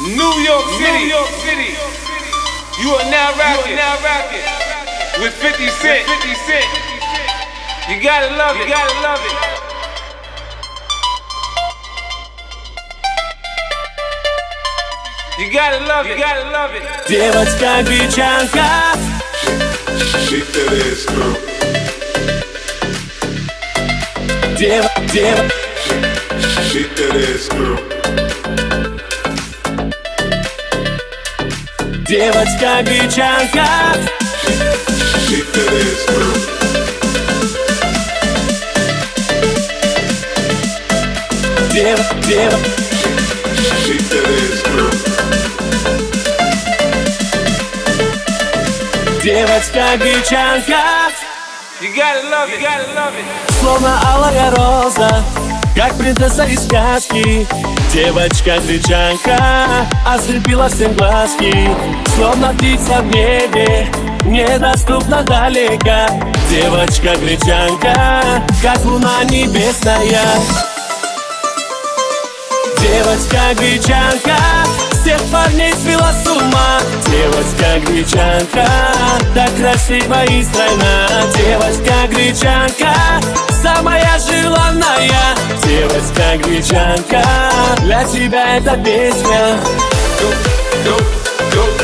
New York City. New York City. You are now rocking. now rocking with 50 Cent. 50 Cent. You gotta love it. You gotta love it. You gotta love it. You gotta love it. Девочка гречанка She tedesco, Дева, дева, she tedesco, девочка гречанка she tedesco, Девочка гречанка You gotta love it. You gotta love it. Словно алая роза, как принцесса из сказки Девочка гречанка ослепила всем глазки Словно птица в небе, недоступна далеко. Девочка гречанка, как луна небесная. Девочка гречанка всех парней свела с ума. Девочка гречанка так красива и стройна. Девочка гречанка самая Девочка гречанка для тебя эта песня. Go, go, go,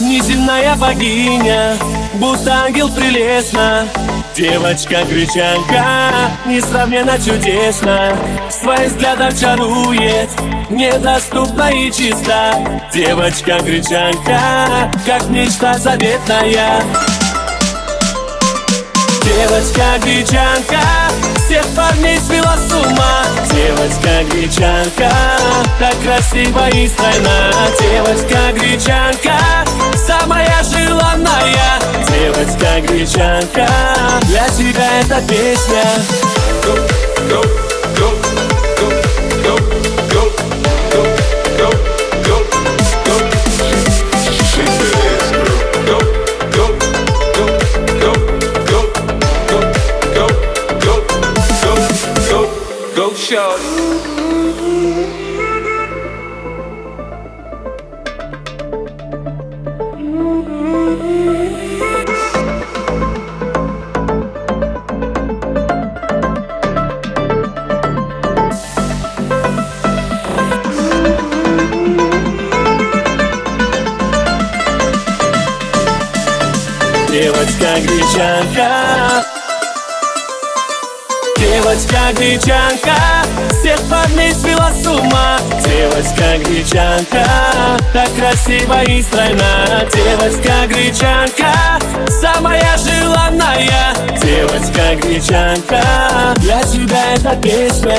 Неземная богиня, будто ангел прелестна Девочка-гречанка, несравненно чудесна свой взгляд очарует, недоступна и чиста. Девочка-гречанка, как мечта заветная Девочка-гречанка, всех парней свела с ума. Девочка-гречанка, так красиво и стройна. Девочка-гречанка, самая желанная. Девочка-гречанка для тебя эта песня Go, go, go, go, go, go, go, go, go, go. she tedesco, Go, go, go, go, go, go, go, go, go, go, go, shorty. Девочка гречанка. Девочка гречанка. Всех парней свела с ума. Девочка гречанка. Так красива и стройна. Девочка гречанка. Самая желанная. Девочка гречанка. Для тебя эта песня